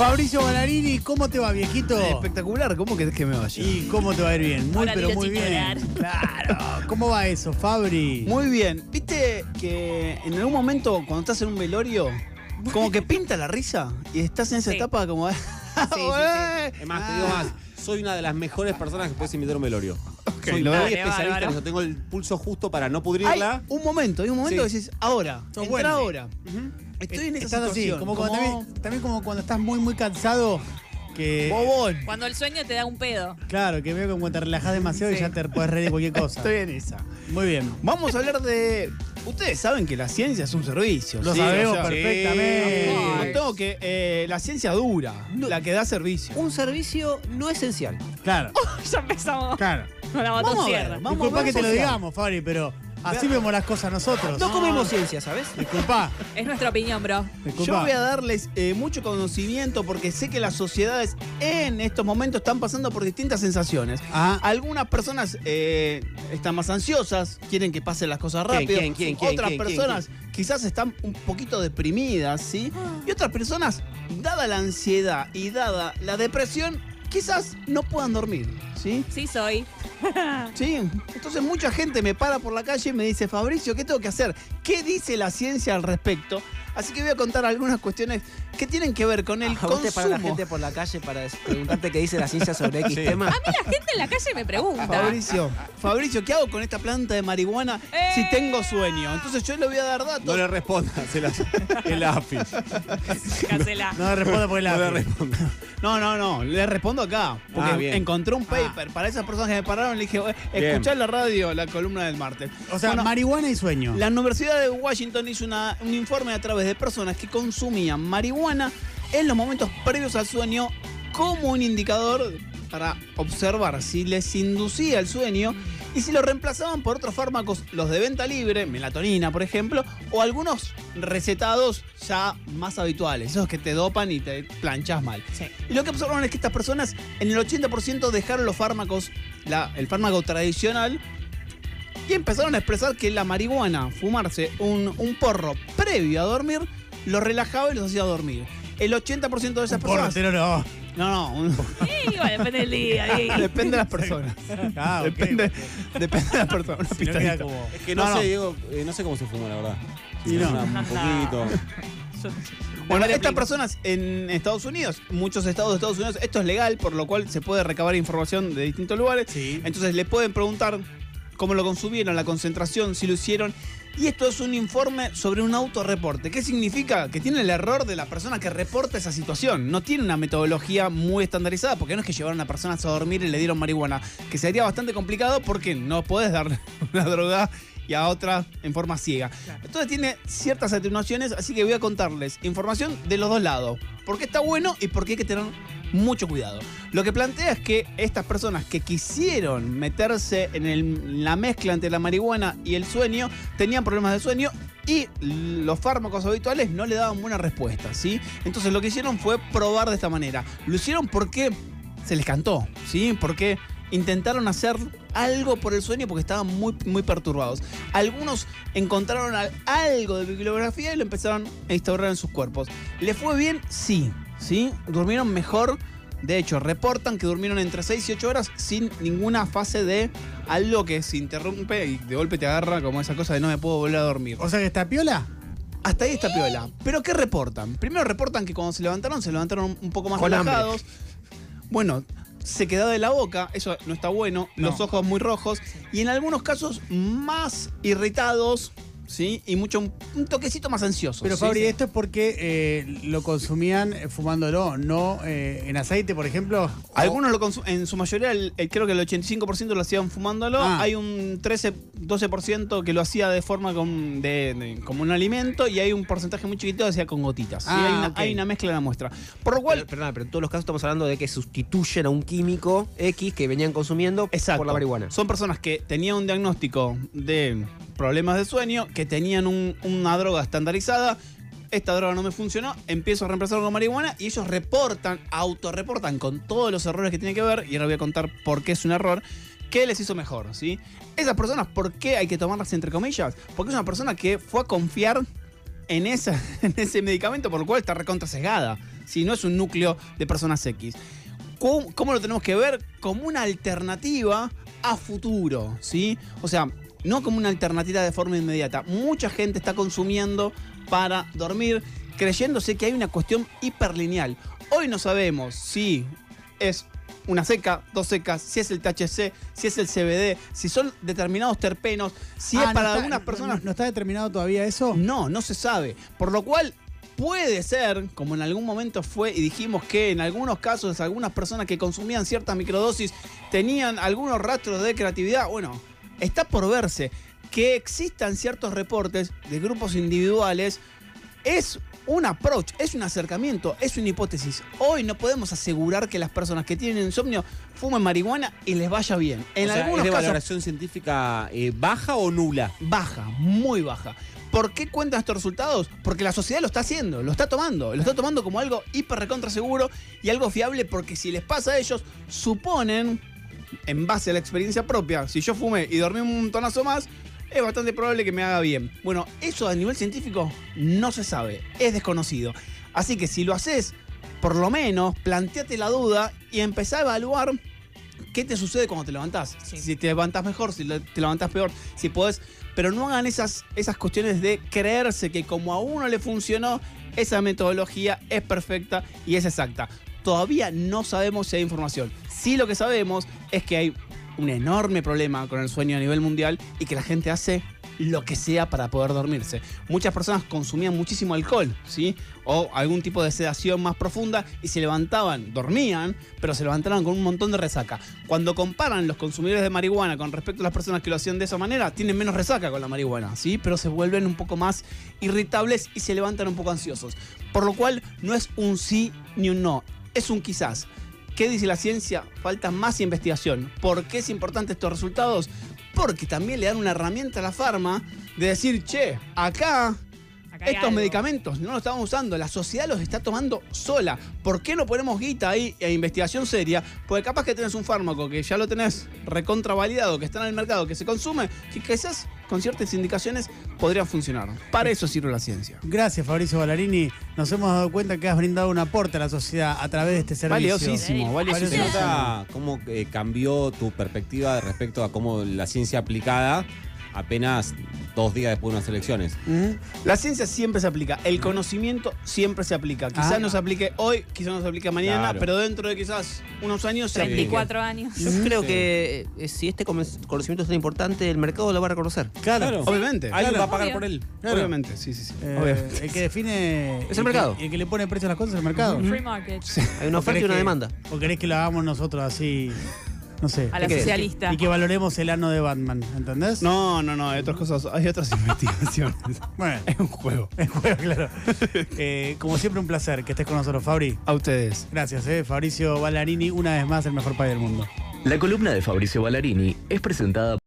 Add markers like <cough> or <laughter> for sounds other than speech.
Fabricio Banarini, ¿cómo te va, viejito? Espectacular, ¿cómo querés que me vaya? ¿Y cómo te va a ir bien? Muy, pero muy bien. llorar. Claro. ¿Cómo va eso, Fabri? Muy bien. ¿Viste que en algún momento cuando estás en un velorio, como que pinta la risa? Y estás en esa Sí. etapa como... sí, <laughs> Es más, te digo más, soy una de las mejores personas que puedes invitar a un velorio. soy lo muy veo. especialista Bárbaro. en eso, tengo el pulso justo para no Hay pudrirla. un momento, hay un momento Sí. que decís, ahora, Sos entra bueno. ahora. Estoy en esa Estás así, situación. como cuando como también, también como cuando estás muy, muy cansado, que... bobón. Cuando el sueño te da un pedo. Claro, que veo como cuando te relajas demasiado y Sí. ya te puedes reír de cualquier cosa. Estoy en esa. Muy bien. Vamos a hablar de... Ustedes saben que la ciencia es un servicio. Lo ¿sí? sabemos O sea, perfectamente. No tengo que... eh, la ciencia dura, la que da servicio. un servicio no esencial. Claro, <laughs> ya empezamos claro. con la Vamos a ver, vamos Disculpa a ver que te lo digamos, Fabri, pero así vemos las cosas nosotros. No comemos ciencia, ¿sabes? Disculpa, Es nuestra opinión, bro. disculpa. Yo voy a darles eh, mucho conocimiento porque sé que las sociedades en estos momentos están pasando por distintas sensaciones. Ah, Algunas personas eh, están más ansiosas, quieren que pasen las cosas ¿Quién, rápido. quién, quién, quién, otras quién, personas quizás están un poquito deprimidas, ¿sí? Y otras personas, dada la ansiedad y dada la depresión, quizás no puedan dormir, ¿sí? Sí soy. <laughs> Sí, entonces mucha gente me para por la calle y me dice, Fabricio, ¿qué tengo que hacer? ¿Qué dice la ciencia al respecto? Así que voy a contar algunas cuestiones que tienen que ver con el ¿A vos te para la consumo. gente por la calle para preguntarte qué dice la ciencia sobre X <laughs> Sí. tema? A mí la gente en la calle me pregunta. Fabricio, Fabricio, ¿qué hago con esta planta de marihuana ¡Eh! si tengo sueño? Entonces yo le voy a dar datos. No le respondas <laughs> el, el AFI. Cancela. no me responde por el No le AFI. respondas. No, no, no, le respondo acá. Porque Ah, bien. encontré un paper para esas personas que me pararon. Le dije, "Eh, Bien. escuchá la radio, la columna del martes. O sea, Bueno, marihuana y sueño. La Universidad de Washington hizo una- un informe a través de personas que consumían marihuana en los momentos previos al sueño como un indicador para observar si les inducía el sueño y si lo reemplazaban por otros fármacos, los de venta libre, melatonina por ejemplo, o algunos recetados ya más habituales, esos que te dopan y te planchas mal. Sí. Y lo que observaron es que estas personas en el 80% dejaron los fármacos, la- el fármaco tradicional, y empezaron a expresar que la marihuana, fumarse un, un porro previo a dormir, los relajaba y los hacía dormir. El 80% de esas Un porro personas... entero no. No, no, un- Sí, bueno, depende del día. sí. <laughs> depende de las personas. <laughs> Ah, depende, depende de las personas. Si no como... Es que no, No, no. sé, Diego, eh, no sé cómo se fuma, la verdad. Y no. Una- un <laughs> poquito. Bueno, estas personas en Estados Unidos, muchos estados de Estados Unidos, esto es legal, por lo cual se puede recabar información de distintos lugares. Sí. Entonces le pueden preguntar cómo lo consumieron, la concentración, si lo hicieron. Y esto es un informe sobre un autorreporte. ¿Qué significa? Que tiene el error de la persona que reporta esa situación. No tiene una metodología muy estandarizada, porque no es que llevaron a personas a dormir y le dieron marihuana, que sería bastante complicado porque no puedes dar <laughs> una droga y a otra en forma ciega. Entonces tiene ciertas atenuaciones, así que voy a contarles información de los dos lados. Por qué está bueno y por qué hay que tener mucho cuidado. Lo que plantea es que estas personas que quisieron meterse en el- la mezcla entre la marihuana y el sueño tenían problemas de sueño y los fármacos habituales no le daban buena respuesta, ¿sí? Entonces lo que hicieron fue probar de esta manera. Lo hicieron porque se les cantó, ¿sí? Porque intentaron hacer algo por el sueño porque estaban muy, muy perturbados. Algunos encontraron al- algo de bibliografía y lo empezaron a instaurar en sus cuerpos. ¿Le fue bien? Sí, ¿sí? Durmieron mejor. De hecho, reportan que durmieron entre 6 y 8 horas sin ninguna fase de algo que se interrumpe y de golpe te agarra como esa cosa de no me puedo volver a dormir. O sea que está piola. Hasta ahí está piola. ¿Pero qué reportan? Primero reportan que cuando se levantaron, se levantaron un poco más Con hambre. relajados. Bueno, se quedó de la boca, eso no está bueno. No. Los ojos muy rojos. Y en algunos casos más irritados, ¿sí? Y mucho, un, un toquecito más ansioso. Pero ¿sí? Fabri, esto es porque eh, lo consumían eh, fumándolo, no eh, en aceite, por ejemplo. Algunos lo consu- en su mayoría, el- el- creo que el 85% lo hacían fumándolo. Ah. Hay un 13, 12% que lo hacía de forma con- de- de- como un alimento y hay un porcentaje muy chiquito que hacía con gotitas. Ah, hay, una, ok. hay una mezcla en la muestra. Por lo cual, Pero, perdona, pero en todos los casos estamos hablando de que sustituyen a un químico X que venían consumiendo Exacto. por la marihuana. Son personas que tenían un diagnóstico de problemas de sueño, que tenían un- una droga estandarizada. Esta droga no me funcionó, empiezo a reemplazarlo con marihuana y ellos reportan, autorreportan con todos los errores que tiene que ver, y ahora voy a contar por qué es un error, qué les hizo mejor, ¿sí? Esas personas, ¿por qué hay que tomarlas entre comillas? Porque es una persona que fue a confiar en, esa, <laughs> en ese medicamento, por lo cual está recontra sesgada. ¿sí? no es un núcleo de personas X. ¿Cómo, cómo lo tenemos que ver? Como una alternativa a futuro, ¿sí? O sea, no como una alternativa de forma inmediata. Mucha gente está consumiendo para dormir creyéndose que hay una cuestión hiperlineal. Hoy no sabemos si es una seca, dos secas, si es el THC, si es el CBD, si son determinados terpenos, si Ah, es no para está- algunas no- personas No, no está determinado todavía eso? no, no se sabe. Por lo cual puede ser, como en algún momento fue y dijimos que en algunos casos algunas personas que consumían ciertas microdosis tenían algunos rastros de creatividad. Bueno, está por verse que existan ciertos reportes de grupos individuales. Es un approach, es un acercamiento, es una hipótesis. Hoy no podemos asegurar que las personas que tienen insomnio fumen marihuana y les vaya bien. En O sea, algunos ¿Es de casos valoración científica eh, baja o nula? baja, muy baja. ¿Por qué cuentan estos resultados? Porque la sociedad lo está haciendo, lo está tomando, lo está tomando como algo hiper recontra seguro y algo fiable porque si les pasa a ellos, suponen, en base a la experiencia propia, si yo fumé y dormí un montonazo más, es bastante probable que me haga bien. Bueno, eso a nivel científico no se sabe, es desconocido. Así que si lo haces, por lo menos planteate la duda y empezá a evaluar qué te sucede cuando te levantás. Sí. Si te levantás mejor, si te levantás peor, si podés. Pero no hagan esas, esas cuestiones de creerse que como a uno le funcionó, esa metodología es perfecta y es exacta. Todavía no sabemos si hay información. Sí lo que sabemos es que hay un enorme problema con el sueño a nivel mundial y que la gente hace lo que sea para poder dormirse. Muchas personas consumían muchísimo alcohol, ¿sí? O algún tipo de sedación más profunda y se levantaban, dormían, pero se levantaban con un montón de resaca. Cuando comparan los consumidores de marihuana con respecto a las personas que lo hacían de esa manera, tienen menos resaca con la marihuana, ¿sí? Pero se vuelven un poco más irritables y se levantan un poco ansiosos. Por lo cual no es un sí ni un no, es un quizás. ¿Qué dice la ciencia? Falta más investigación. ¿Por qué es importante estos resultados? Porque también le dan una herramienta a la farma de decir, che, acá estos algo. medicamentos no los estamos usando, la sociedad los está tomando sola. ¿Por qué no ponemos guita ahí e investigación seria? Porque capaz que tenés un fármaco que ya lo tenés recontravalidado, que está en el mercado, que se consume, que quizás con ciertas indicaciones podrían funcionar. Para eso sirve la ciencia. Gracias, Fabricio Ballarini. Nos hemos dado cuenta que has brindado un aporte a la sociedad a través de este servicio. Valiosísimo, Sí. ¿Se valiosísimo. nota cómo eh, cambió tu perspectiva respecto a cómo la ciencia aplicada apenas dos días después de unas elecciones? ¿Mm? La ciencia siempre se aplica, el conocimiento siempre se aplica. Quizás Ah. no se aplique hoy, quizás no se aplique mañana, Claro. pero dentro de quizás unos años se aplique. 34 años. Yo creo que eh, si este conocimiento es tan importante, el mercado lo va a reconocer. Claro. Claro. Obviamente. Alguien va a pagar Obvio. por él. Claro. Obviamente, sí, sí, sí. Eh, Obviamente. el que define. Es el mercado. que- el que le pone precio a las cosas es el mercado. Free market. Hay una ¿O oferta y una que- demanda. ¿O querés que lo hagamos nosotros así? No sé. A la ¿Qué socialista. Y que valoremos el ano de Batman, ¿entendés? No, no, no, hay otras cosas, hay otras <laughs> investigaciones. Bueno, es un juego. <laughs> el juego, claro. <laughs> Eh, como siempre, un placer que estés con nosotros, Fabri. A ustedes. Gracias, eh. Patricio Ballarini, una vez más el mejor país del mundo. La columna de Fabricio Ballarini es presentada